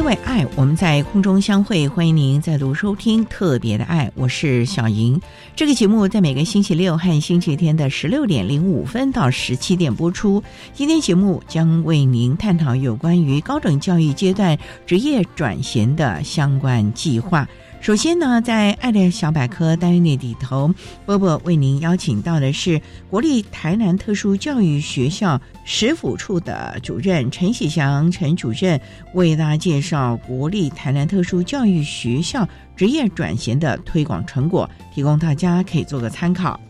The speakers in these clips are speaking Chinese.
因为爱，我们在空中相会。欢迎您再度收听《特别的爱》，我是小莹。这个节目在每个星期六和星期天的十六点零五分到十七点播出。今天节目将为您探讨有关于高等教育阶段职业转型的相关计划。首先呢，在爱的小百科单元里头，波波为您邀请到的是国立台南特殊教育学校食辅处的主任陈喜祥陈主任，为大家介绍国立台南特殊教育学校职业转型的推广成果，提供大家可以做个参考。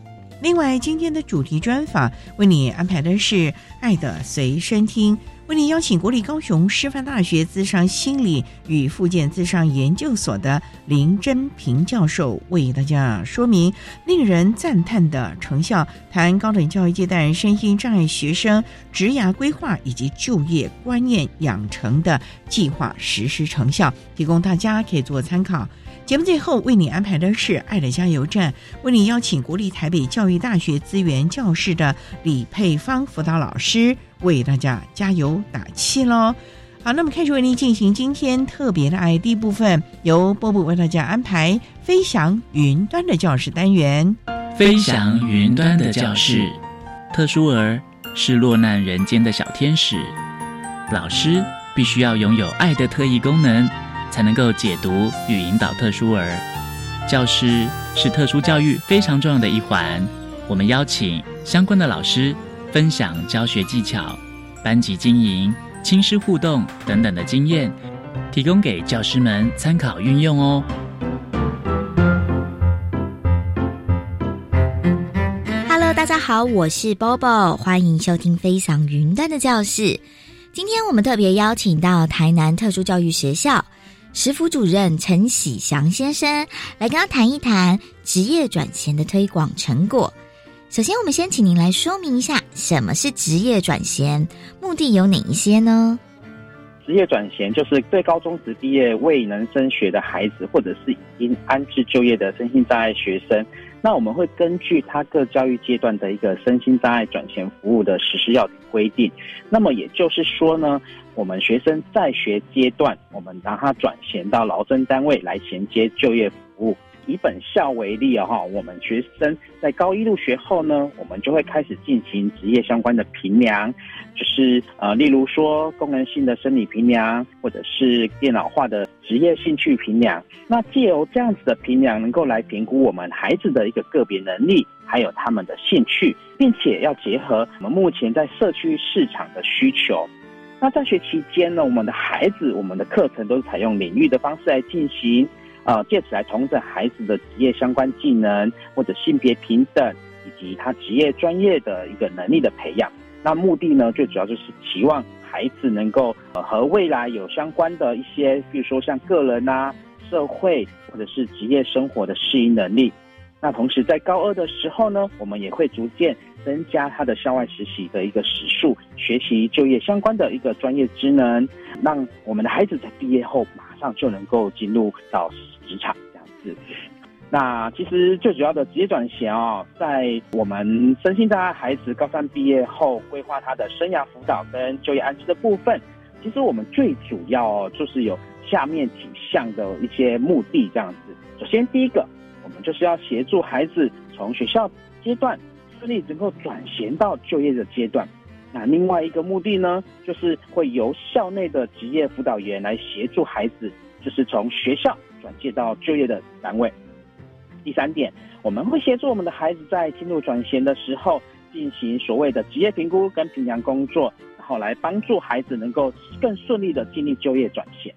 另外，今天的主题专访为你安排的是《爱的随身听》。为您邀请国立高雄师范大学资商心理与附件资商研究所的林真平教授，为大家说明令人赞叹的成效，谈高等教育阶段身心障碍学生职涯规划以及就业观念养成的计划实施成效，提供大家可以做参考。节目最后为你安排的是爱的加油站，为你邀请国立台北教育大学资源教室的李佩芳辅导老师为大家加油打气喽。好，那么开始为您进行今天特别的爱第一部分，由波波为大家安排飞翔云端的教室单元。飞翔云端的教室，特殊儿是落难人间的小天使，老师必须要拥有爱的特异功能。才能够解读与引导特殊儿，教师是特殊教育非常重要的一环。我们邀请相关的老师分享教学技巧、班级经营、亲师互动等等的经验，提供给教师们参考运用哦。Hello，大家好，我是 Bobo，欢迎收听飞翔云端的教室。今天我们特别邀请到台南特殊教育学校。食府主任陈喜祥先生来跟他谈一谈职业转型的推广成果。首先，我们先请您来说明一下什么是职业转型，目的有哪一些呢？职业转型就是对高中职毕业未能升学的孩子，或者是已经安置就业的身心障碍学生。那我们会根据他各教育阶段的一个身心障碍转型服务的实施要点规定。那么也就是说呢，我们学生在学阶段，我们让他转衔到劳征单位来衔接就业服务。以本校为例啊，哈，我们学生在高一入学后呢，我们就会开始进行职业相关的评量，就是呃，例如说功能性的生理评量，或者是电脑化的职业兴趣评量。那借由这样子的评量，能够来评估我们孩子的一个个别能力，还有他们的兴趣，并且要结合我们目前在社区市场的需求。那在学期间呢，我们的孩子，我们的课程都是采用领域的方式来进行。啊，借此来重整孩子的职业相关技能，或者性别平等，以及他职业专业的一个能力的培养。那目的呢，最主要就是期望孩子能够呃和未来有相关的一些，比如说像个人啊、社会或者是职业生活的适应能力。那同时在高二的时候呢，我们也会逐渐增加他的校外实习的一个时数，学习就业相关的一个专业职能，让我们的孩子在毕业后马上就能够进入到。职场这样子，那其实最主要的职业转型哦，在我们身心障碍孩子高三毕业后规划他的生涯辅导跟就业安置的部分，其实我们最主要就是有下面几项的一些目的这样子。首先第一个，我们就是要协助孩子从学校阶段顺利能够转型到就业的阶段。那另外一个目的呢，就是会由校内的职业辅导员来协助孩子，就是从学校转介到就业的单位。第三点，我们会协助我们的孩子在进入转衔的时候，进行所谓的职业评估跟评量工作，然后来帮助孩子能够更顺利的经历就业转衔。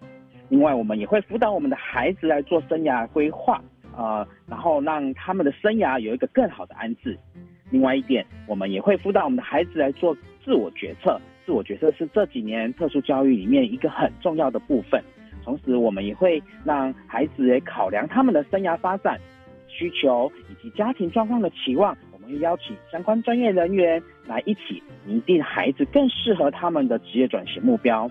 另外，我们也会辅导我们的孩子来做生涯规划，呃，然后让他们的生涯有一个更好的安置。另外一点，我们也会辅导我们的孩子来做自我决策。自我决策是这几年特殊教育里面一个很重要的部分。同时，我们也会让孩子也考量他们的生涯发展。需求以及家庭状况的期望，我们会邀请相关专业人员来一起拟定孩子更适合他们的职业转型目标。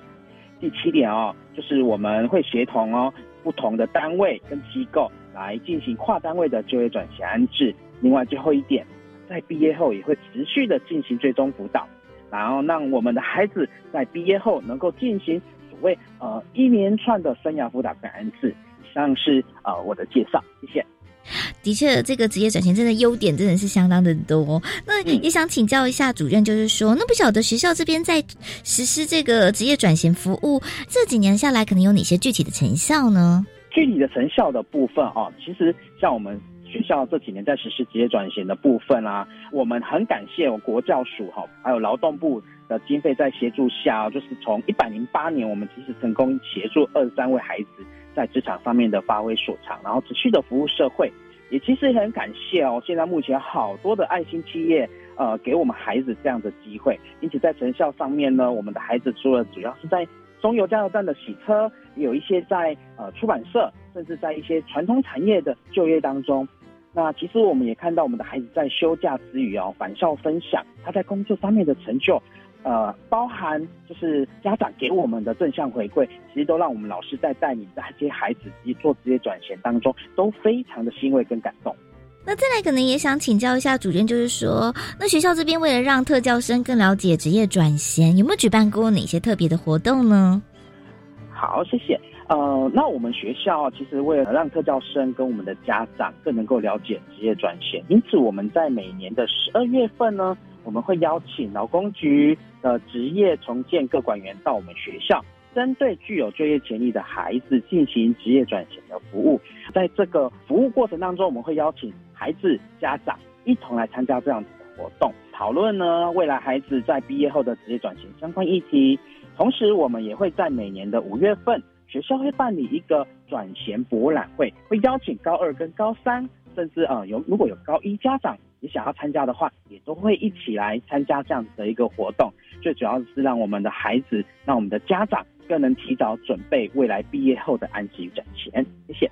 第七点哦，就是我们会协同哦不同的单位跟机构来进行跨单位的就业转型安置。另外最后一点，在毕业后也会持续的进行追踪辅导，然后让我们的孩子在毕业后能够进行所谓呃一连串的生涯辅导跟安置。以上是呃我的介绍，谢谢。的确，这个职业转型真的优点真的是相当的多。那也想请教一下主任，就是说，那不晓得学校这边在实施这个职业转型服务这几年下来，可能有哪些具体的成效呢？具体的成效的部分啊，其实像我们学校这几年在实施职业转型的部分啊，我们很感谢我国教署哈，还有劳动部的经费在协助下，就是从一百零八年，我们其实成功协助二十三位孩子在职场上面的发挥所长，然后持续的服务社会。也其实也很感谢哦，现在目前好多的爱心企业，呃，给我们孩子这样的机会。因此在成效上面呢，我们的孩子除了主要是在中油加油站的洗车，有一些在呃出版社，甚至在一些传统产业的就业当中。那其实我们也看到我们的孩子在休假之余哦，返校分享他在工作方面的成就。呃，包含就是家长给我们的正向回馈，其实都让我们老师在带领这些孩子及做职业转型当中，都非常的欣慰跟感动。那再来，可能也想请教一下主任，就是说，那学校这边为了让特教生更了解职业转型，有没有举办过哪些特别的活动呢？好，谢谢。呃，那我们学校其实为了让特教生跟我们的家长更能够了解职业转型，因此我们在每年的十二月份呢。我们会邀请劳工局的职业重建各管员到我们学校，针对具有就业潜力的孩子进行职业转型的服务。在这个服务过程当中，我们会邀请孩子家长一同来参加这样子的活动，讨论呢未来孩子在毕业后的职业转型相关议题。同时，我们也会在每年的五月份，学校会办理一个转衔博览会，会邀请高二跟高三，甚至呃有如果有高一家长。你想要参加的话，也都会一起来参加这样子的一个活动。最主要是让我们的孩子，让我们的家长更能提早准备未来毕业后的安息转衔。谢谢。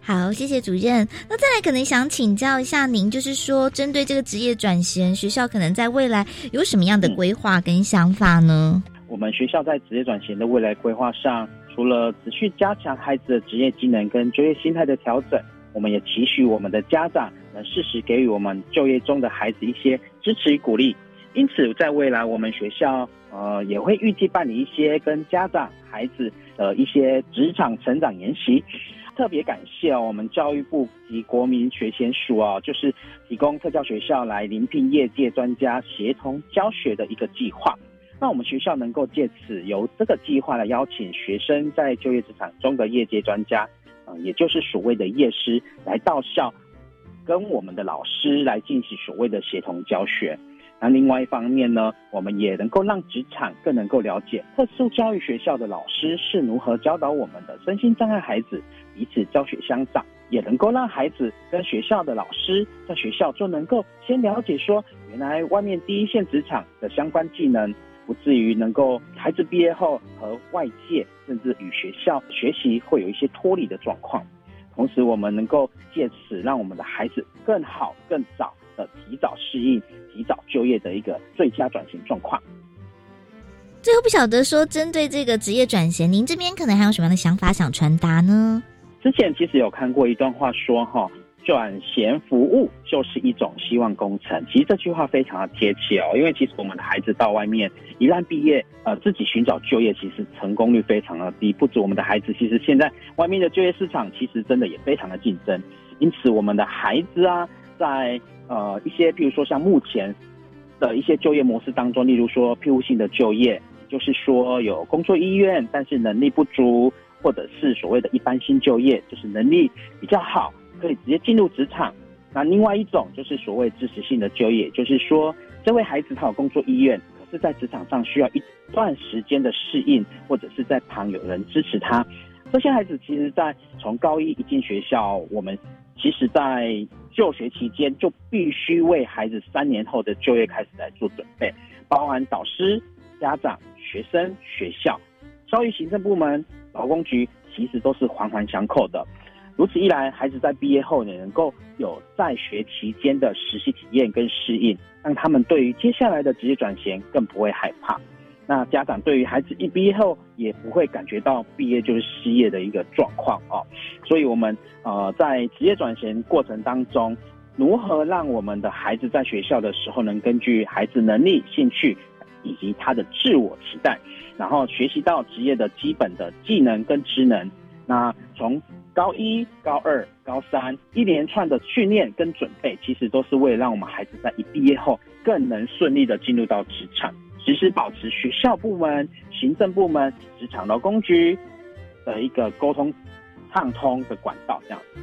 好，谢谢主任。那再来，可能想请教一下您，就是说，针对这个职业转型，学校可能在未来有什么样的规划跟想法呢？我们学校在职业转型的未来规划上，除了持续加强孩子的职业技能跟就业心态的调整。我们也期许我们的家长能适时给予我们就业中的孩子一些支持与鼓励。因此，在未来我们学校呃也会预计办理一些跟家长、孩子的一些职场成长研习。特别感谢我们教育部及国民学前署啊，就是提供特教学校来临聘业界专家协同教学的一个计划。那我们学校能够借此由这个计划来邀请学生在就业职场中的业界专家。嗯也就是所谓的业师来到校，跟我们的老师来进行所谓的协同教学。那另外一方面呢，我们也能够让职场更能够了解特殊教育学校的老师是如何教导我们的身心障碍孩子，彼此教学相长，也能够让孩子跟学校的老师在学校就能够先了解说，原来外面第一线职场的相关技能。不至于能够孩子毕业后和外界甚至与学校学习会有一些脱离的状况，同时我们能够借此让我们的孩子更好、更早的提早适应、提早就业的一个最佳转型状况。最后不晓得说，针对这个职业转型，您这边可能还有什么样的想法想传达呢？之前其实有看过一段话说哈。转衔服务就是一种希望工程，其实这句话非常的贴切哦，因为其实我们的孩子到外面一旦毕业，呃，自己寻找就业，其实成功率非常的低。不止我们的孩子，其实现在外面的就业市场其实真的也非常的竞争。因此，我们的孩子啊，在呃一些，比如说像目前的一些就业模式当中，例如说庇护性的就业，就是说有工作意愿，但是能力不足，或者是所谓的一般性就业，就是能力比较好。可以直接进入职场。那另外一种就是所谓支持性的就业，就是说这位孩子他有工作意愿，可是在职场上需要一段时间的适应，或者是在旁有人支持他。这些孩子其实，在从高一一进学校，我们其实在就学期间就必须为孩子三年后的就业开始来做准备，包含导师、家长、学生、学校、教育行政部门、劳工局，其实都是环环相扣的。如此一来，孩子在毕业后也能够有在学期间的实习体验跟适应，让他们对于接下来的职业转型更不会害怕。那家长对于孩子一毕业后也不会感觉到毕业就是失业的一个状况哦。所以，我们呃在职业转型过程当中，如何让我们的孩子在学校的时候能根据孩子能力、兴趣以及他的自我期待，然后学习到职业的基本的技能跟职能。那从高一、高二、高三一连串的训练跟准备，其实都是为了让我们孩子在一毕业后更能顺利的进入到职场，时时保持学校部门、行政部门、职场劳工局的一个沟通畅通的管道，这样子。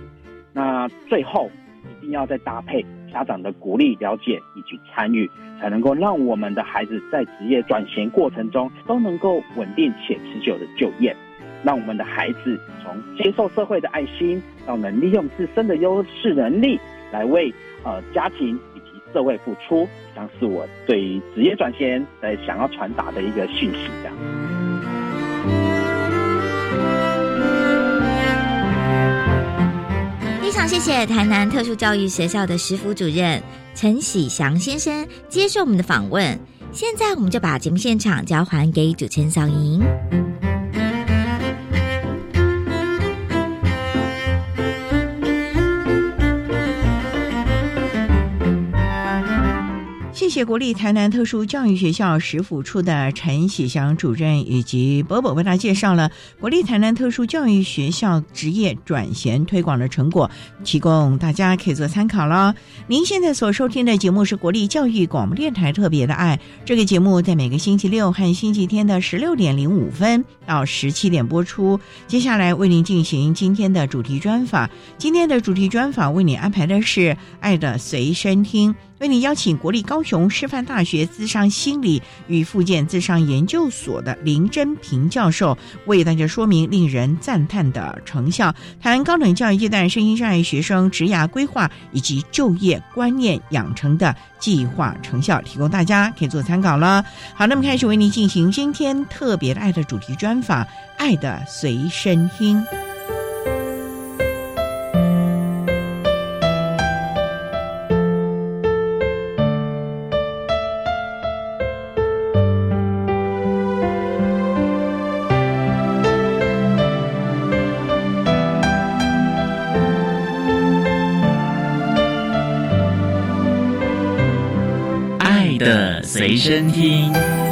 那最后一定要再搭配家长的鼓励、了解以及参与，才能够让我们的孩子在职业转型过程中都能够稳定且持久的就业。让我们的孩子从接受社会的爱心，到能利用自身的优势能力来为呃家庭以及社会付出，将是我对于职业转型呃想要传达的一个讯息。这样。非常谢谢台南特殊教育学校的食辅主任陈喜祥先生接受我们的访问。现在我们就把节目现场交还给主持人小莹。谢谢国立台南特殊教育学校食辅处的陈喜祥主任以及伯伯为大家介绍了国立台南特殊教育学校职业转衔推广的成果，提供大家可以做参考了。您现在所收听的节目是国立教育广播电台特别的爱，这个节目在每个星期六和星期天的十六点零五分到十七点播出。接下来为您进行今天的主题专访，今天的主题专访为您安排的是《爱的随身听》。为你邀请国立高雄师范大学资商心理与附件资商研究所的林真平教授，为大家说明令人赞叹的成效，谈高等教育阶段身心障碍学生职涯规划以及就业观念养成的计划成效，提供大家可以做参考了。好，那么开始为您进行今天特别的爱的主题专访，《爱的随身听》。身听。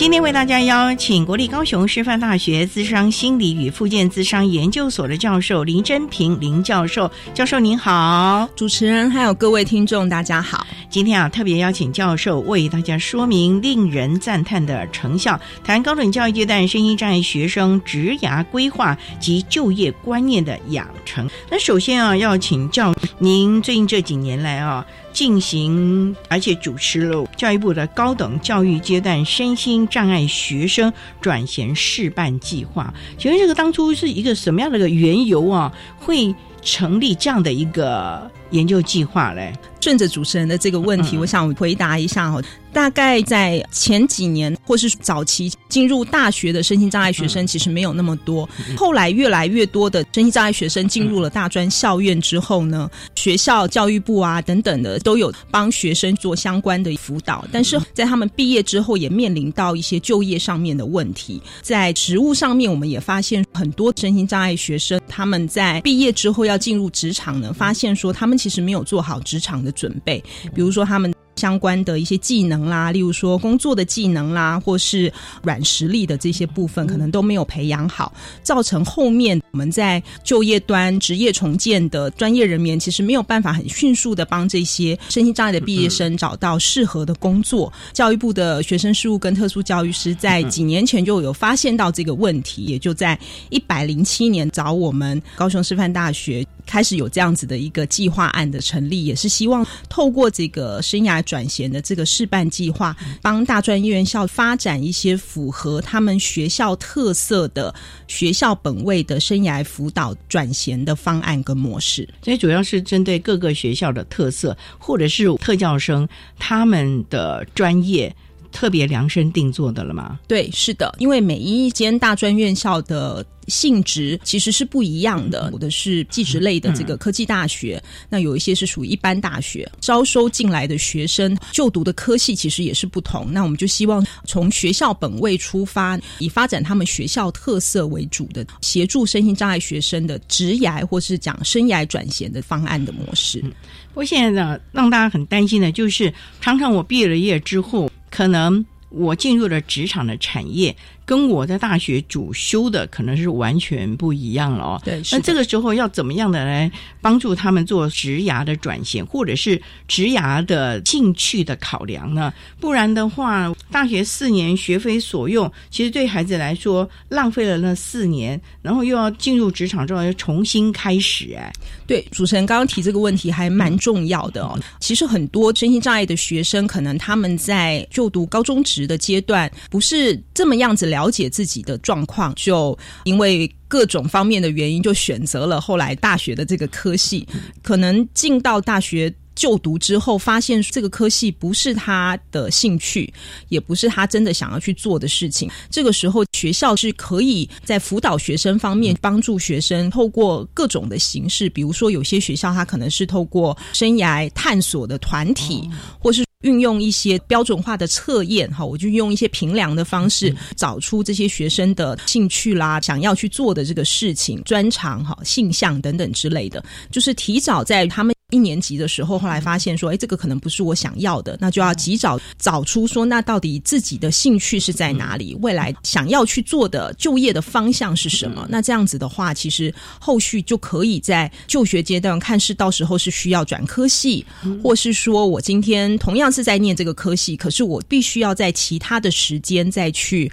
今天为大家邀请国立高雄师范大学资商心理与附件资商研究所的教授林真平林教授，教授您好，主持人还有各位听众大家好。今天啊特别邀请教授为大家说明令人赞叹的成效，谈高等教育阶段身心障碍学生职涯规划及就业观念的养成。那首先啊要请教您最近这几年来啊。进行，而且主持了教育部的高等教育阶段身心障碍学生转衔示范计划。请问这个当初是一个什么样的一个缘由啊？会成立这样的一个研究计划嘞？顺着主持人的这个问题，我想回答一下哈。大概在前几年或是早期进入大学的身心障碍学生，其实没有那么多。后来越来越多的身心障碍学生进入了大专校院之后呢，学校、教育部啊等等的都有帮学生做相关的辅导。但是在他们毕业之后，也面临到一些就业上面的问题。在职务上面，我们也发现很多身心障碍学生他们在毕业之后要进入职场呢，发现说他们其实没有做好职场的准备，比如说他们。相关的一些技能啦，例如说工作的技能啦，或是软实力的这些部分，可能都没有培养好，造成后面我们在就业端职业重建的专业人员，其实没有办法很迅速的帮这些身心障碍的毕业生找到适合的工作。教育部的学生事务跟特殊教育师在几年前就有发现到这个问题，也就在一百零七年找我们高雄师范大学。开始有这样子的一个计划案的成立，也是希望透过这个生涯转衔的这个示范计划，帮大专院校发展一些符合他们学校特色的学校本位的生涯辅导转衔的方案跟模式。所以主要是针对各个学校的特色，或者是特教生他们的专业。特别量身定做的了吗？对，是的，因为每一间大专院校的性质其实是不一样的，有的是技职类的这个科技大学，那有一些是属于一般大学，招收进来的学生就读的科系其实也是不同。那我们就希望从学校本位出发，以发展他们学校特色为主的，协助身心障碍学生的职涯或是讲生涯转型的方案的模式。不过现在呢，让大家很担心的就是，常常我毕业了业之后。可能我进入了职场的产业。跟我在大学主修的可能是完全不一样了哦。对，那这个时候要怎么样的来帮助他们做职涯的转型，或者是职涯的兴趣的考量呢？不然的话，大学四年学非所用，其实对孩子来说浪费了那四年，然后又要进入职场之后又重新开始。哎，对，主持人刚刚提这个问题还蛮重要的哦。其实很多身心障碍的学生，可能他们在就读高中职的阶段，不是这么样子了。了解自己的状况，就因为各种方面的原因，就选择了后来大学的这个科系。可能进到大学就读之后，发现这个科系不是他的兴趣，也不是他真的想要去做的事情。这个时候，学校是可以在辅导学生方面帮助学生，透过各种的形式，比如说有些学校它可能是透过生涯探索的团体，或是。运用一些标准化的测验，哈，我就用一些评量的方式，找出这些学生的兴趣啦，想要去做的这个事情、专长、哈、性向等等之类的，就是提早在他们。一年级的时候，后来发现说，哎，这个可能不是我想要的，那就要及早找出说，那到底自己的兴趣是在哪里？未来想要去做的就业的方向是什么？那这样子的话，其实后续就可以在就学阶段看是到时候是需要转科系，或是说我今天同样是在念这个科系，可是我必须要在其他的时间再去。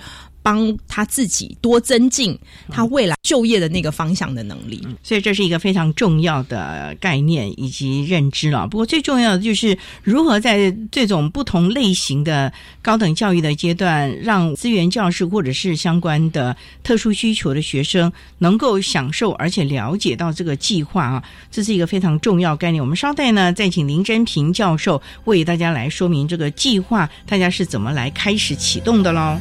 帮他自己多增进他未来就业的那个方向的能力，所以这是一个非常重要的概念以及认知了。不过最重要的就是如何在这种不同类型的高等教育的阶段，让资源教师或者是相关的特殊需求的学生能够享受而且了解到这个计划啊，这是一个非常重要概念。我们稍待呢，再请林真平教授为大家来说明这个计划，大家是怎么来开始启动的喽。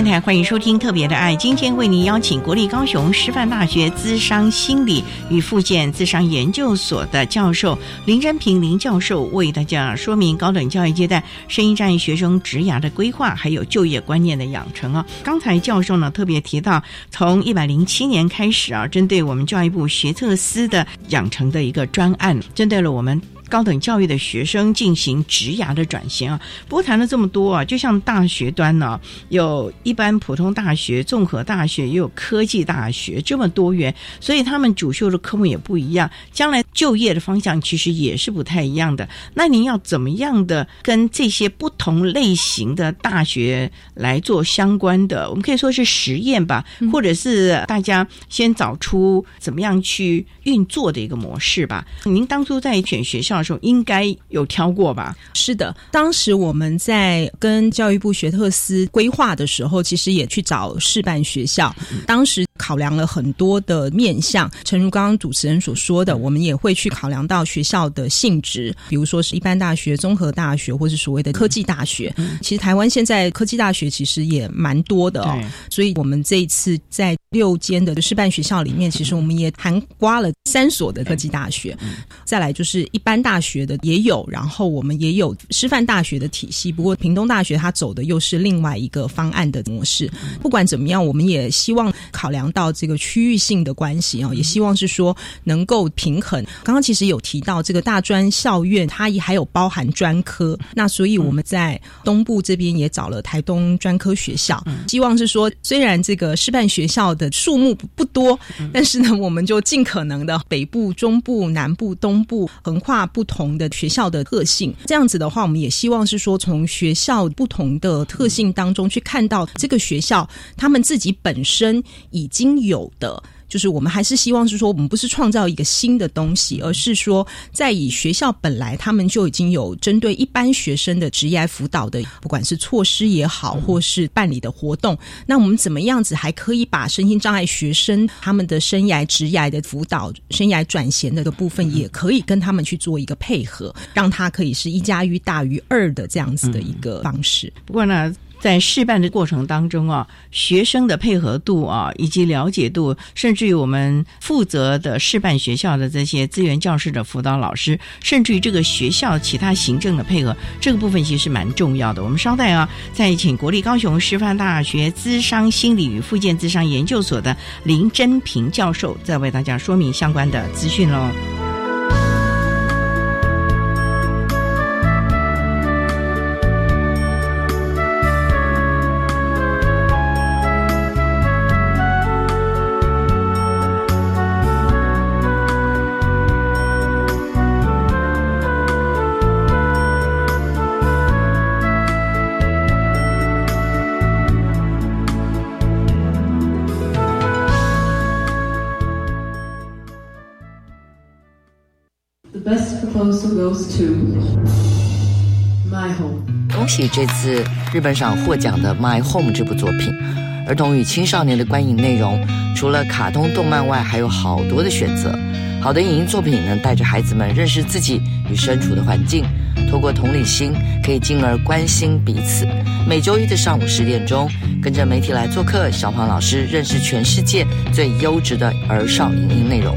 电台，欢迎收听《特别的爱》。今天为您邀请国立高雄师范大学资商心理与附件资商研究所的教授林真平林教授，为大家说明高等教育阶段声音障碍学生职涯的规划，还有就业观念的养成啊。刚才教授呢特别提到，从一百零七年开始啊，针对我们教育部学测司的养成的一个专案，针对了我们。高等教育的学生进行职涯的转型啊，不过谈了这么多啊，就像大学端呢，有一般普通大学、综合大学，也有科技大学，这么多元，所以他们主修的科目也不一样，将来就业的方向其实也是不太一样的。那您要怎么样的跟这些不同类型的大学来做相关的？我们可以说是实验吧，或者是大家先找出怎么样去运作的一个模式吧。您当初在选学校。时候应该有挑过吧？是的，当时我们在跟教育部学特司规划的时候，其实也去找示范学校。当时考量了很多的面向，诚如刚刚主持人所说的，我们也会去考量到学校的性质，比如说是一般大学、综合大学，或是所谓的科技大学。其实台湾现在科技大学其实也蛮多的哦，所以我们这一次在六间的示范学校里面，其实我们也含刮了三所的科技大学。再来就是一般大。大学的也有，然后我们也有师范大学的体系。不过屏东大学它走的又是另外一个方案的模式。不管怎么样，我们也希望考量到这个区域性的关系啊，也希望是说能够平衡。刚刚其实有提到这个大专校院，它也还有包含专科。那所以我们在东部这边也找了台东专科学校，希望是说虽然这个师范学校的数目不多，但是呢，我们就尽可能的北部、中部、南部、东部横跨。不不同的学校的特性，这样子的话，我们也希望是说，从学校不同的特性当中去看到这个学校他们自己本身已经有的。就是我们还是希望是说，我们不是创造一个新的东西，而是说，在以学校本来他们就已经有针对一般学生的职业辅导的，不管是措施也好，或是办理的活动，那我们怎么样子还可以把身心障碍学生他们的生涯职业的辅导、生涯转型的个部分，也可以跟他们去做一个配合，让他可以是一加一大于二的这样子的一个方式。不过呢。在试办的过程当中啊，学生的配合度啊，以及了解度，甚至于我们负责的试办学校的这些资源教师的辅导老师，甚至于这个学校其他行政的配合，这个部分其实蛮重要的。我们稍待啊，再请国立高雄师范大学资商心理与附件资商研究所的林真平教授，再为大家说明相关的资讯喽。恭喜这次日本赏获奖的《My Home》这部作品，儿童与青少年的观影内容除了卡通动漫外，还有好多的选择。好的影音作品能带着孩子们认识自己与身处的环境，透过同理心，可以进而关心彼此。每周一的上午十点钟，跟着媒体来做客，小黄老师认识全世界最优质的儿少影音内容。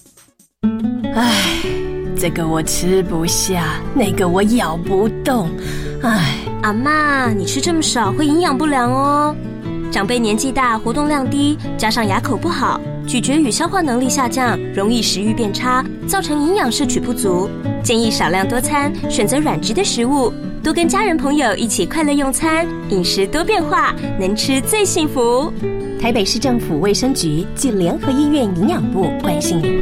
唉，这个我吃不下，那个我咬不动。唉，阿妈，你吃这么少会营养不良哦。长辈年纪大，活动量低，加上牙口不好，咀嚼与消化能力下降，容易食欲变差，造成营养摄取不足。建议少量多餐，选择软质的食物，多跟家人朋友一起快乐用餐，饮食多变化，能吃最幸福。台北市政府卫生局暨联合医院营养部关心你。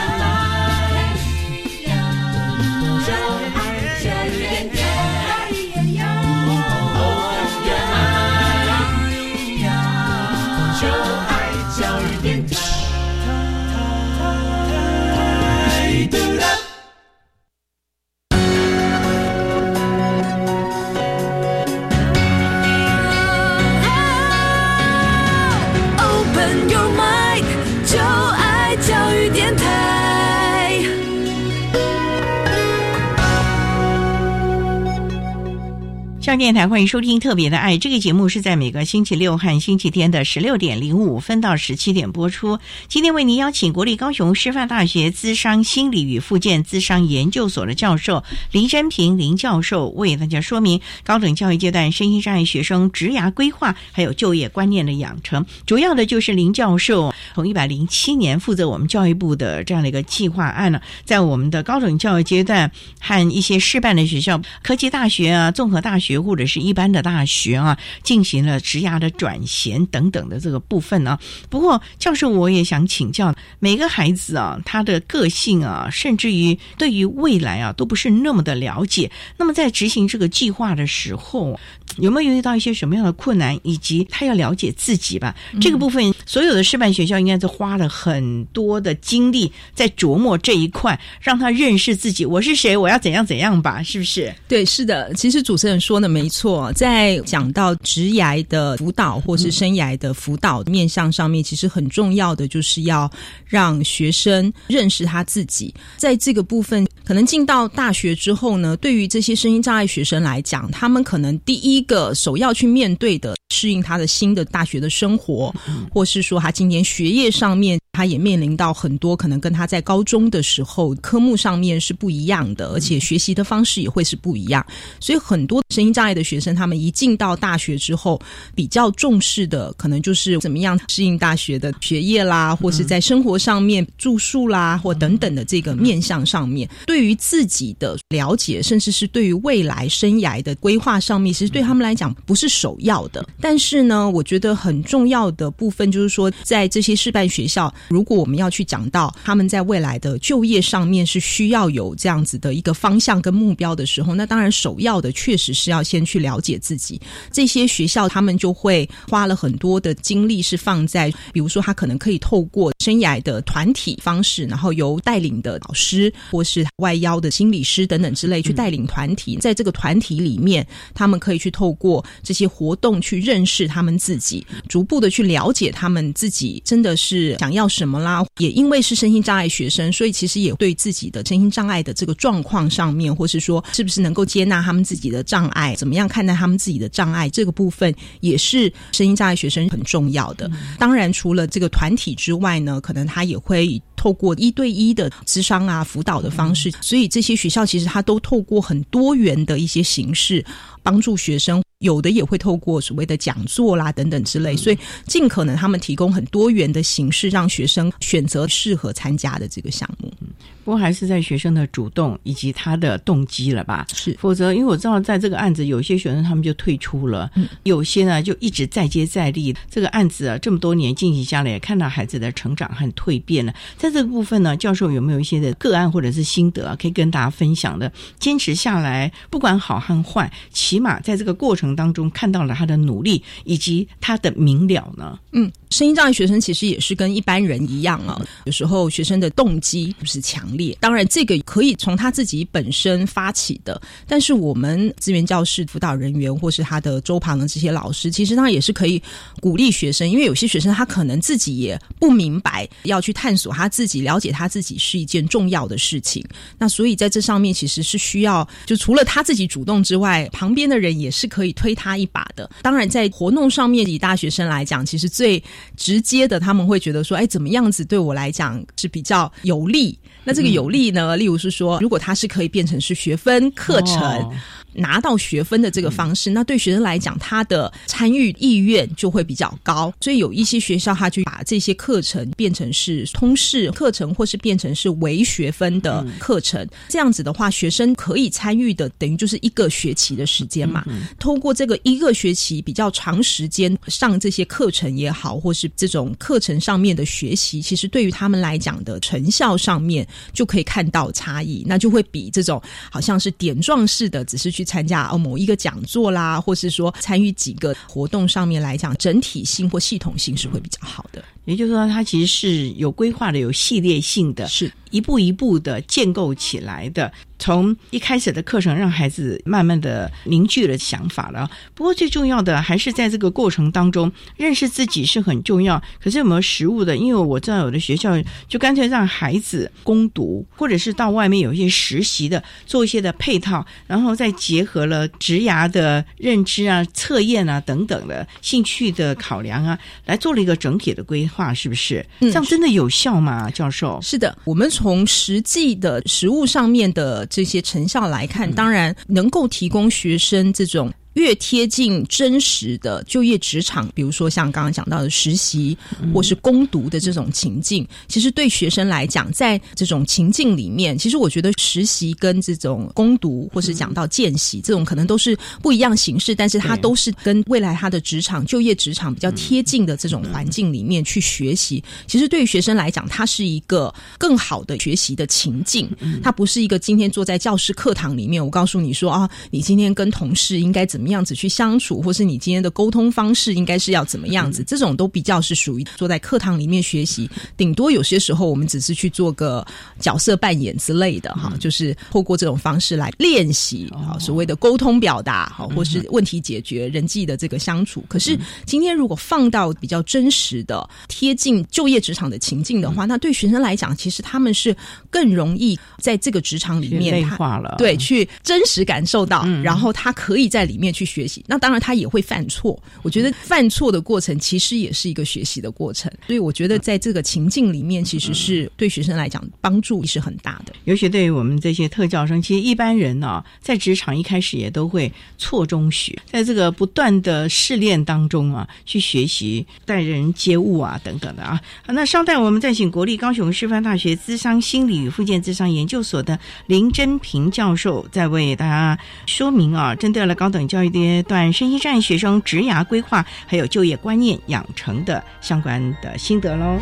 上电台欢迎收听《特别的爱》这个节目，是在每个星期六和星期天的十六点零五分到十七点播出。今天为您邀请国立高雄师范大学资商心理与附件资商研究所的教授林真平林教授，为大家说明高等教育阶段身心障碍学生职涯规划还有就业观念的养成。主要的就是林教授从一百零七年负责我们教育部的这样的一个计划案呢，在我们的高等教育阶段和一些示范的学校，科技大学啊、综合大学。或者是一般的大学啊，进行了职涯的转衔等等的这个部分呢。不过，教授我也想请教，每个孩子啊，他的个性啊，甚至于对于未来啊，都不是那么的了解。那么，在执行这个计划的时候，有没有遇到一些什么样的困难？以及他要了解自己吧。这个部分，所有的示范学校应该是花了很多的精力在琢磨这一块，让他认识自己，我是谁，我要怎样怎样吧？是不是？对，是的。其实主持人说的没错，在讲到职涯的辅导或是生涯的辅导面向上面，其实很重要的就是要让学生认识他自己。在这个部分，可能进到大学之后呢，对于这些声音障碍学生来讲，他们可能第一个首要去面对的。适应他的新的大学的生活，或是说他今年学业上面，他也面临到很多可能跟他在高中的时候科目上面是不一样的，而且学习的方式也会是不一样。所以很多声音障碍的学生，他们一进到大学之后，比较重视的可能就是怎么样适应大学的学业啦，或是在生活上面住宿啦，或等等的这个面向上面，对于自己的了解，甚至是对于未来生涯的规划上面，其实对他们来讲不是首要的。但是呢，我觉得很重要的部分就是说，在这些示范学校，如果我们要去讲到他们在未来的就业上面是需要有这样子的一个方向跟目标的时候，那当然首要的确实是要先去了解自己。这些学校他们就会花了很多的精力是放在，比如说他可能可以透过生涯的团体方式，然后由带领的老师或是外邀的心理师等等之类去带领团体，在这个团体里面，他们可以去透过这些活动去认。识他们自己，逐步的去了解他们自己，真的是想要什么啦？也因为是身心障碍学生，所以其实也对自己的身心障碍的这个状况上面，或是说是不是能够接纳他们自己的障碍，怎么样看待他们自己的障碍，这个部分也是身心障碍学生很重要的。当然，除了这个团体之外呢，可能他也会透过一对一的咨商啊、辅导的方式，所以这些学校其实他都透过很多元的一些形式帮助学生。有的也会透过所谓的讲座啦等等之类，所以尽可能他们提供很多元的形式，让学生选择适合参加的这个项目。不过还是在学生的主动以及他的动机了吧？是，否则因为我知道在这个案子，有些学生他们就退出了，有些呢就一直再接再厉。这个案子啊，这么多年进行下来，也看到孩子的成长和蜕变了。在这个部分呢，教授有没有一些的个案或者是心得啊可以跟大家分享的？坚持下来，不管好和坏，起码在这个过程。当中看到了他的努力以及他的明了呢？嗯，声音障碍学生其实也是跟一般人一样啊，有时候学生的动机不是强烈。当然，这个可以从他自己本身发起的，但是我们资源教室辅导人员或是他的周旁的这些老师，其实他也是可以鼓励学生，因为有些学生他可能自己也不明白，要去探索他自己，了解他自己是一件重要的事情。那所以在这上面其实是需要，就除了他自己主动之外，旁边的人也是可以。推他一把的，当然在活动上面，以大学生来讲，其实最直接的，他们会觉得说，哎，怎么样子对我来讲是比较有利？那这个有利呢，例如是说，如果它是可以变成是学分课程。拿到学分的这个方式，那对学生来讲，他的参与意愿就会比较高。所以有一些学校，他就把这些课程变成是通识课程，或是变成是微学分的课程。这样子的话，学生可以参与的等于就是一个学期的时间嘛。通过这个一个学期比较长时间上这些课程也好，或是这种课程上面的学习，其实对于他们来讲的成效上面就可以看到差异。那就会比这种好像是点状式的，只是去去参加哦某一个讲座啦，或是说参与几个活动上面来讲，整体性或系统性是会比较好的。也就是说，它其实是有规划的、有系列性的，是一步一步的建构起来的。从一开始的课程，让孩子慢慢的凝聚了想法了。不过最重要的还是在这个过程当中，认识自己是很重要。可是有没有实物的？因为我知道有的学校就干脆让孩子攻读，或者是到外面有一些实习的，做一些的配套，然后再结合了职涯的认知啊、测验啊等等的兴趣的考量啊，来做了一个整体的规划，是不是？这样真的有效吗？教授？是的，我们从实际的实物上面的。这些成效来看，当然能够提供学生这种。越贴近真实的就业职场，比如说像刚刚讲到的实习或是攻读的这种情境，其实对学生来讲，在这种情境里面，其实我觉得实习跟这种攻读或是讲到见习这种，可能都是不一样形式，但是它都是跟未来他的职场就业职场比较贴近的这种环境里面去学习。其实对于学生来讲，它是一个更好的学习的情境，它不是一个今天坐在教室课堂里面，我告诉你说啊，你今天跟同事应该怎。怎么样子去相处，或是你今天的沟通方式应该是要怎么样子？这种都比较是属于坐在课堂里面学习，顶多有些时候我们只是去做个角色扮演之类的哈，就是透过这种方式来练习好所谓的沟通表达好，或是问题解决、人际的这个相处。可是今天如果放到比较真实的、贴近就业职场的情境的话，那对学生来讲，其实他们是更容易在这个职场里面化了，对，去真实感受到，然后他可以在里面。去学习，那当然他也会犯错。我觉得犯错的过程其实也是一个学习的过程，所以我觉得在这个情境里面，其实是对学生来讲帮助是很大的。尤其对于我们这些特教生，其实一般人呢，在职场一开始也都会错中学，在这个不断的试炼当中啊，去学习待人接物啊等等的啊。那稍待，我们再请国立高雄师范大学资商心理与附件资商研究所的林真平教授，再为大家说明啊，针对了高等教。教育阶段身心障碍学生职涯规划，还有就业观念养成的相关的心得喽。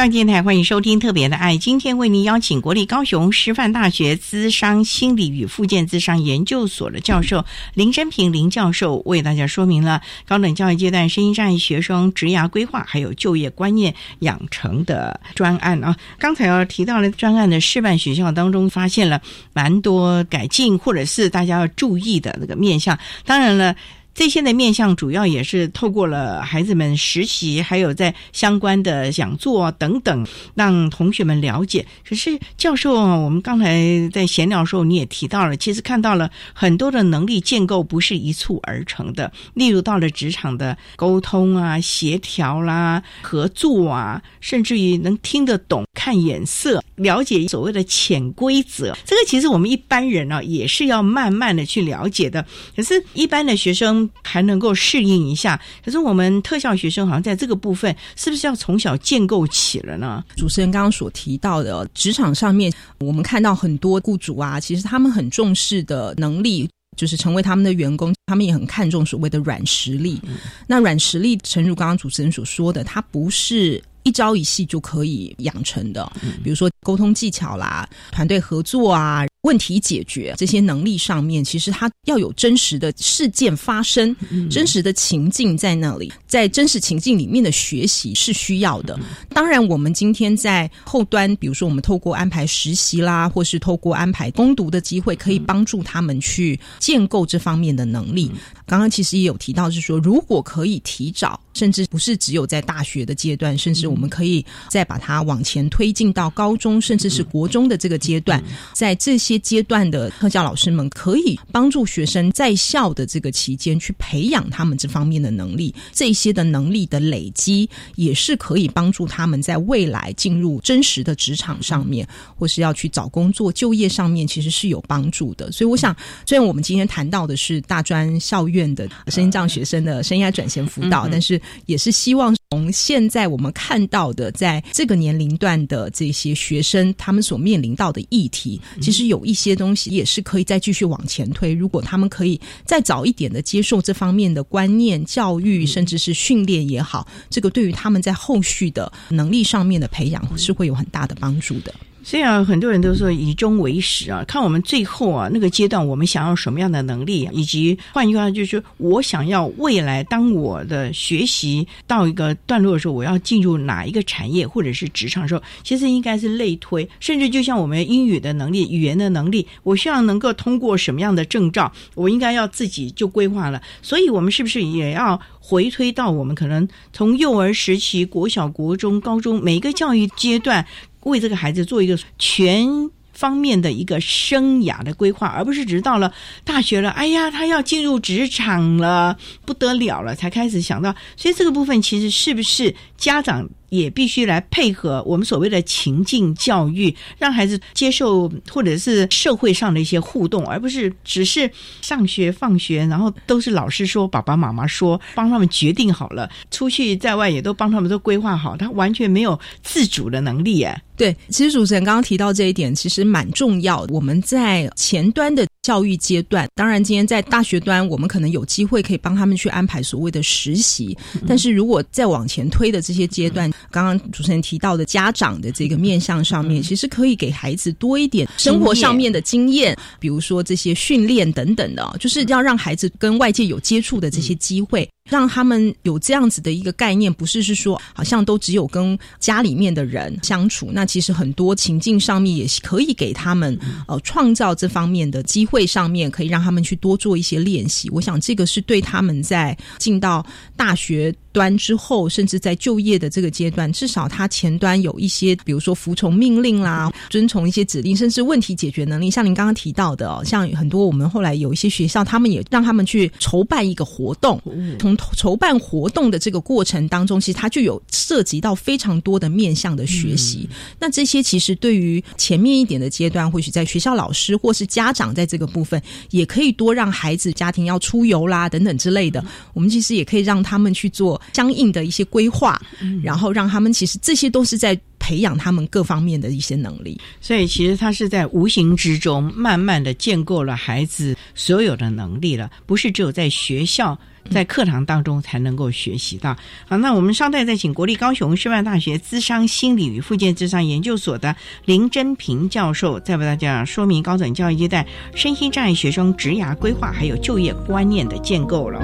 教育电台欢迎收听《特别的爱》，今天为您邀请国立高雄师范大学资商心理与附件资商研究所的教授林真平林教授，为大家说明了高等教育阶段身心障碍学生职涯规划还有就业观念养成的专案啊。刚才要提到了专案的示范学校当中，发现了蛮多改进或者是大家要注意的那个面向。当然了。这些的面向主要也是透过了孩子们实习，还有在相关的讲座等等，让同学们了解。可是教授，我们刚才在闲聊的时候你也提到了，其实看到了很多的能力建构不是一蹴而成的。例如到了职场的沟通啊、协调啦、合作啊，甚至于能听得懂、看眼色、了解所谓的潜规则，这个其实我们一般人呢也是要慢慢的去了解的。可是，一般的学生。还能够适应一下，可是我们特效学生好像在这个部分，是不是要从小建构起了呢？主持人刚刚所提到的职场上面，我们看到很多雇主啊，其实他们很重视的能力，就是成为他们的员工，他们也很看重所谓的软实力。那软实力，诚如刚刚主持人所说的，它不是。一朝一夕就可以养成的，比如说沟通技巧啦、团队合作啊、问题解决这些能力上面，其实它要有真实的事件发生、真实的情境在那里，在真实情境里面的学习是需要的。当然，我们今天在后端，比如说我们透过安排实习啦，或是透过安排攻读的机会，可以帮助他们去建构这方面的能力。刚刚其实也有提到，是说如果可以提早，甚至不是只有在大学的阶段，甚至我们可以再把它往前推进到高中，甚至是国中的这个阶段，在这些阶段的特教老师们可以帮助学生在校的这个期间去培养他们这方面的能力，这些的能力的累积也是可以帮助他们在未来进入真实的职场上面，或是要去找工作、就业上面，其实是有帮助的。所以，我想，虽然我们今天谈到的是大专校院的声音障学生的生涯转型辅导，但是也是希望。从现在我们看到的，在这个年龄段的这些学生，他们所面临到的议题，其实有一些东西也是可以再继续往前推。如果他们可以再早一点的接受这方面的观念、教育，甚至是训练也好，这个对于他们在后续的能力上面的培养是会有很大的帮助的。虽然很多人都说以终为始啊，看我们最后啊那个阶段，我们想要什么样的能力，以及换句话就是，我想要未来当我的学习到一个段落的时候，我要进入哪一个产业或者是职场的时候，其实应该是类推，甚至就像我们英语的能力、语言的能力，我希望能够通过什么样的证照，我应该要自己就规划了。所以，我们是不是也要回推到我们可能从幼儿时期、国小、国中、高中每一个教育阶段？为这个孩子做一个全方面的一个生涯的规划，而不是只到了大学了，哎呀，他要进入职场了，不得了了，才开始想到。所以这个部分其实是不是家长？也必须来配合我们所谓的情境教育，让孩子接受或者是社会上的一些互动，而不是只是上学放学，然后都是老师说、爸爸妈妈说，帮他们决定好了，出去在外也都帮他们都规划好，他完全没有自主的能力哎。对，其实主持人刚刚提到这一点，其实蛮重要。我们在前端的教育阶段，当然今天在大学端，我们可能有机会可以帮他们去安排所谓的实习，但是如果再往前推的这些阶段，刚刚主持人提到的家长的这个面向上面，其实可以给孩子多一点生活上面的经验，比如说这些训练等等的，就是要让孩子跟外界有接触的这些机会。让他们有这样子的一个概念，不是是说好像都只有跟家里面的人相处，那其实很多情境上面也可以给他们呃创造这方面的机会，上面可以让他们去多做一些练习。我想这个是对他们在进到大学。端之后，甚至在就业的这个阶段，至少他前端有一些，比如说服从命令啦，遵从一些指令，甚至问题解决能力。像您刚刚提到的哦，像很多我们后来有一些学校，他们也让他们去筹办一个活动。从筹办活动的这个过程当中，其实它就有涉及到非常多的面向的学习。那这些其实对于前面一点的阶段，或许在学校老师或是家长在这个部分，也可以多让孩子家庭要出游啦等等之类的。我们其实也可以让他们去做。相应的一些规划，然后让他们其实这些都是在。培养他们各方面的一些能力。所以其实他是在无形之中，慢慢的建构了孩子所有的能力了，不是只有在学校。在课堂当中才能够学习到。好，那我们稍待再请国立高雄师范大学资商心理与附件智商研究所的林真平教授，再为大家说明高等教育阶段身心障碍学生职涯规划还有就业观念的建构了。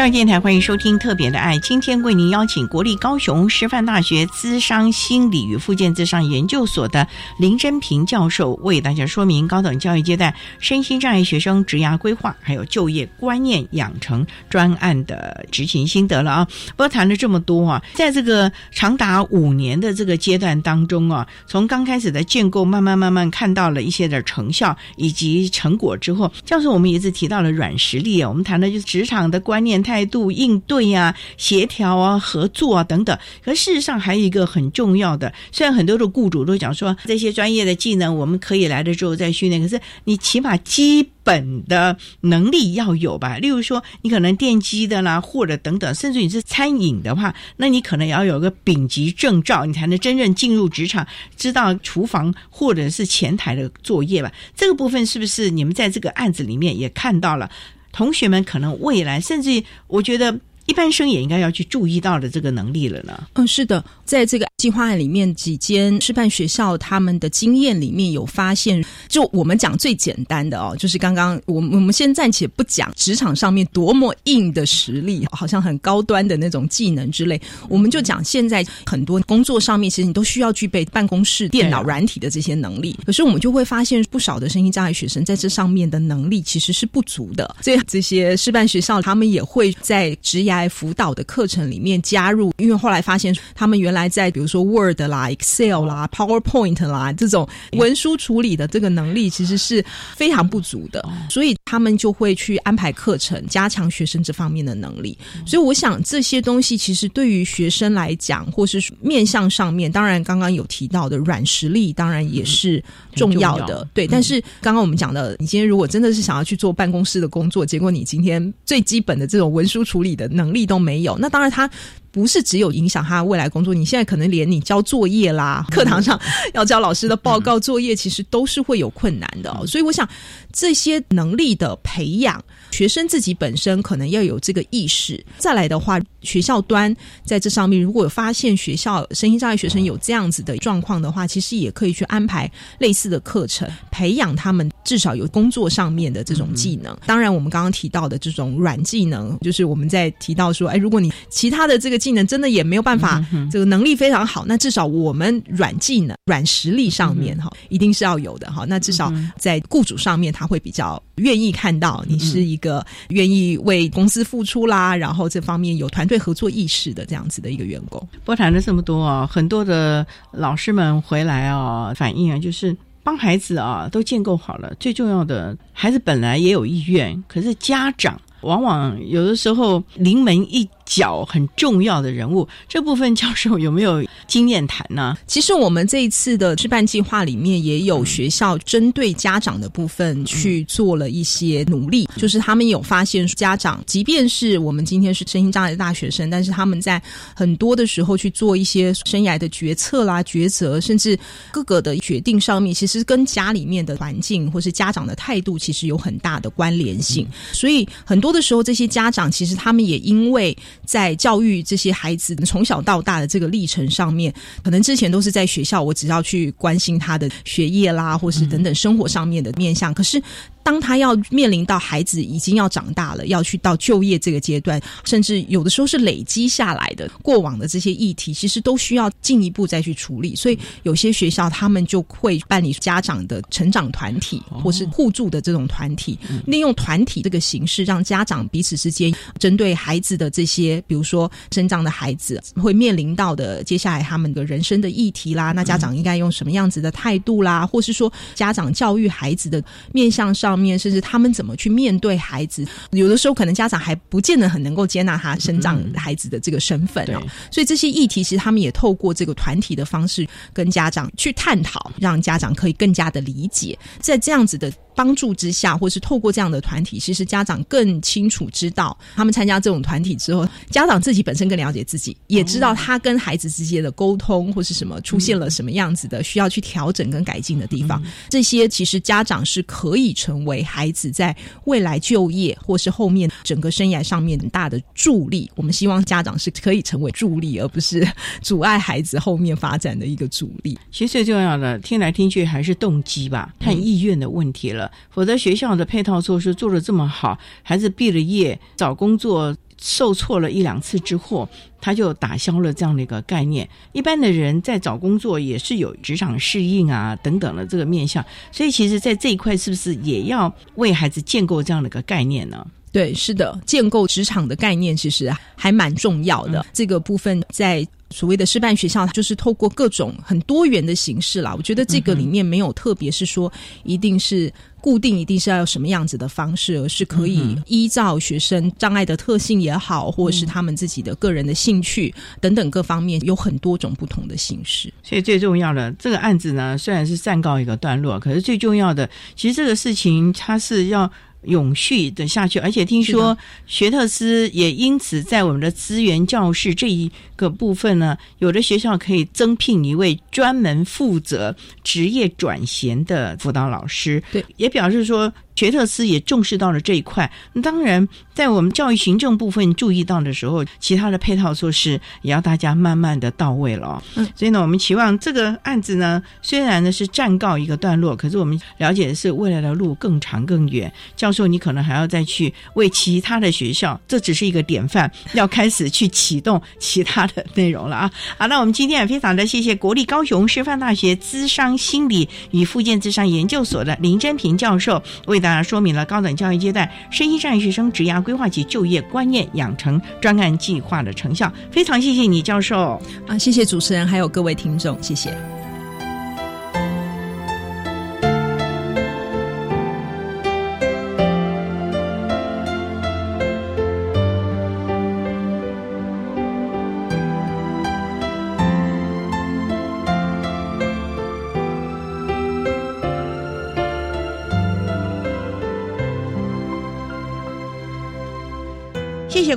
教育电台欢迎收听《特别的爱》，今天为您邀请国立高雄师范大学资商心理与附件资商研究所的林真平教授，为大家说明高等教育阶段身心障碍学生职涯规划还有就业观念养成专案的执行心得了啊！不过谈了这么多啊，在这个长达五年的这个阶段当中啊，从刚开始的建构，慢慢慢慢看到了一些的成效以及成果之后，教授我们也是提到了软实力啊，我们谈的就是职场的观念。态度应对啊、协调啊、合作啊等等，可事实上还有一个很重要的，虽然很多的雇主都讲说这些专业的技能我们可以来了之后再训练，可是你起码基本的能力要有吧。例如说，你可能电机的啦，或者等等，甚至你是餐饮的话，那你可能也要有个丙级证照，你才能真正进入职场，知道厨房或者是前台的作业吧。这个部分是不是你们在这个案子里面也看到了？同学们可能未来，甚至我觉得一般生也应该要去注意到的这个能力了呢。嗯，是的，在这个计划案里面，几间师范学校他们的经验里面有发现，就我们讲最简单的哦，就是刚刚我我们先暂且不讲职场上面多么硬的实力，好像很高端的那种技能之类，我们就讲现在很多工作上面，其实你都需要具备办公室电脑软体的这些能力。可是我们就会发现，不少的身心障碍学生在这上面的能力其实是不足的。所以这些师范学校他们也会在职涯辅导的课程里面加入，因为后来发现他们原来在比如说 Word 啦、Excel 啦、PowerPoint 啦这种文书处理的这个能力，其实是非常不足的，所以他们就会去安排课程，加强学生这方面的能力。所以我想这些东西其实对于学生来讲，或是面向上面，当然刚刚有提到的软实力，当然也是重要的。对，但是刚刚我们讲的，你今天如果真的是想要去做办公室的工作，结果你今天最基本的这种文书处理的能力都没有，那当然他。不是只有影响他未来工作，你现在可能连你交作业啦，课堂上要交老师的报告作业，其实都是会有困难的。所以我想这些能力的培养，学生自己本身可能要有这个意识。再来的话，学校端在这上面如果有发现学校身心障碍学生有这样子的状况的话，其实也可以去安排类似的课程，培养他们至少有工作上面的这种技能。当然，我们刚刚提到的这种软技能，就是我们在提到说，哎，如果你其他的这个。技能真的也没有办法，这个能力非常好。那至少我们软技能、软实力上面哈，一定是要有的哈。那至少在雇主上面，他会比较愿意看到你是一个愿意为公司付出啦，然后这方面有团队合作意识的这样子的一个员工。不谈了这么多啊，很多的老师们回来啊，反映啊，就是帮孩子啊都建构好了。最重要的，孩子本来也有意愿，可是家长往往有的时候临门一。角很重要的人物，这部分教授有没有经验谈呢？其实我们这一次的置办计划里面也有学校针对家长的部分去做了一些努力，就是他们有发现家长，即便是我们今天是身心障碍的大学生，但是他们在很多的时候去做一些生涯的决策啦、抉择，甚至各个的决定上面，其实跟家里面的环境或是家长的态度其实有很大的关联性。所以很多的时候，这些家长其实他们也因为在教育这些孩子从小到大的这个历程上面，可能之前都是在学校，我只要去关心他的学业啦，或是等等生活上面的面向，可是。当他要面临到孩子已经要长大了，要去到就业这个阶段，甚至有的时候是累积下来的过往的这些议题，其实都需要进一步再去处理。所以有些学校他们就会办理家长的成长团体，或是互助的这种团体，利用团体这个形式，让家长彼此之间针对孩子的这些，比如说生长的孩子会面临到的接下来他们的人生的议题啦，那家长应该用什么样子的态度啦，或是说家长教育孩子的面向上。面，甚至他们怎么去面对孩子，有的时候可能家长还不见得很能够接纳他生长孩子的这个身份哦。所以这些议题，其实他们也透过这个团体的方式跟家长去探讨，让家长可以更加的理解，在这样子的。帮助之下，或是透过这样的团体，其实家长更清楚知道，他们参加这种团体之后，家长自己本身更了解自己，也知道他跟孩子之间的沟通或是什么出现了什么样子的需要去调整跟改进的地方。这些其实家长是可以成为孩子在未来就业或是后面整个生涯上面很大的助力。我们希望家长是可以成为助力，而不是阻碍孩子后面发展的一个阻力。其实最重要的，听来听去还是动机吧，看意愿的问题了。否则，学校的配套措施做的这么好，孩子毕了业找工作受挫了一两次之后，他就打消了这样的一个概念。一般的人在找工作也是有职场适应啊等等的这个面向，所以其实，在这一块是不是也要为孩子建构这样的一个概念呢？对，是的，建构职场的概念其实还蛮重要的。这个部分在。所谓的师范学校，就是透过各种很多元的形式啦。我觉得这个里面没有特别是说一定是固定，一定是要有什么样子的方式，而是可以依照学生障碍的特性也好，或者是他们自己的个人的兴趣等等各方面，有很多种不同的形式。所以最重要的这个案子呢，虽然是暂告一个段落，可是最重要的，其实这个事情它是要。永续的下去，而且听说学特斯也因此在我们的资源教室这一个部分呢，有的学校可以增聘一位专门负责职业转型的辅导老师。对，也表示说。学特斯也重视到了这一块，当然，在我们教育行政部分注意到的时候，其他的配套措施也要大家慢慢的到位了。嗯，所以呢，我们期望这个案子呢，虽然呢是暂告一个段落，可是我们了解的是未来的路更长更远。教授，你可能还要再去为其他的学校，这只是一个典范，要开始去启动其他的内容了啊！好，那我们今天也非常的谢谢国立高雄师范大学资商心理与附件资商研究所的林真平教授为大家说明了高等教育阶段身心障碍学生职涯规划及就业观念养成专案计划的成效。非常谢谢你，教授啊！谢谢主持人，还有各位听众，谢谢。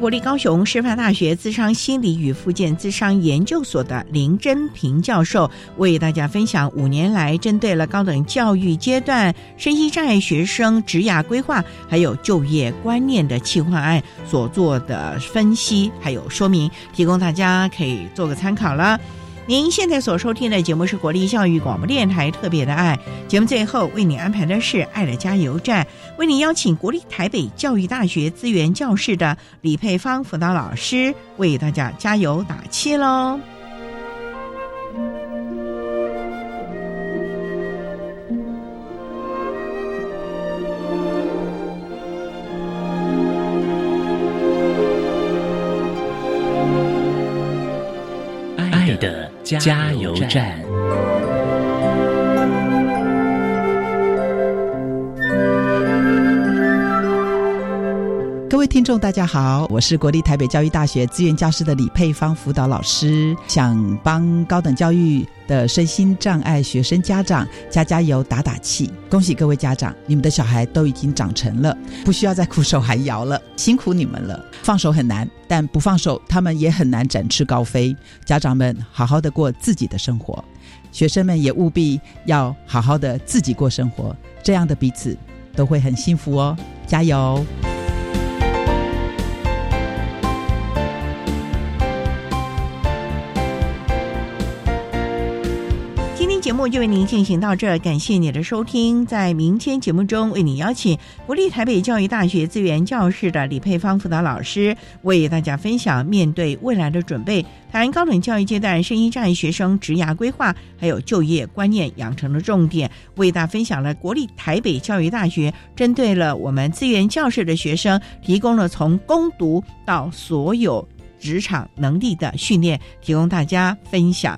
国立高雄师范大学资商心理与附件资商研究所的林真平教授，为大家分享五年来针对了高等教育阶段身心障碍学生职涯规划还有就业观念的企划案所做的分析还有说明，提供大家可以做个参考了。您现在所收听的节目是国立教育广播电台特别的爱节目，最后为您安排的是爱的加油站，为您邀请国立台北教育大学资源教室的李佩芳辅导老师为大家加油打气喽。爱的加油站。位听众，大家好，我是国立台北教育大学资源教师的李佩芳辅导老师，想帮高等教育的身心障碍学生家长加加油、打打气。恭喜各位家长，你们的小孩都已经长成了，不需要再苦守寒窑了，辛苦你们了。放手很难，但不放手，他们也很难展翅高飞。家长们好好的过自己的生活，学生们也务必要好好的自己过生活，这样的彼此都会很幸福哦。加油！节目就为您进行到这，感谢你的收听。在明天节目中，为你邀请国立台北教育大学资源教室的李佩芳辅导老师，为大家分享面对未来的准备，谈高等教育阶段声音障碍学生职涯规划，还有就业观念养成的重点，为大家分享了国立台北教育大学针对了我们资源教室的学生，提供了从攻读到所有职场能力的训练，提供大家分享。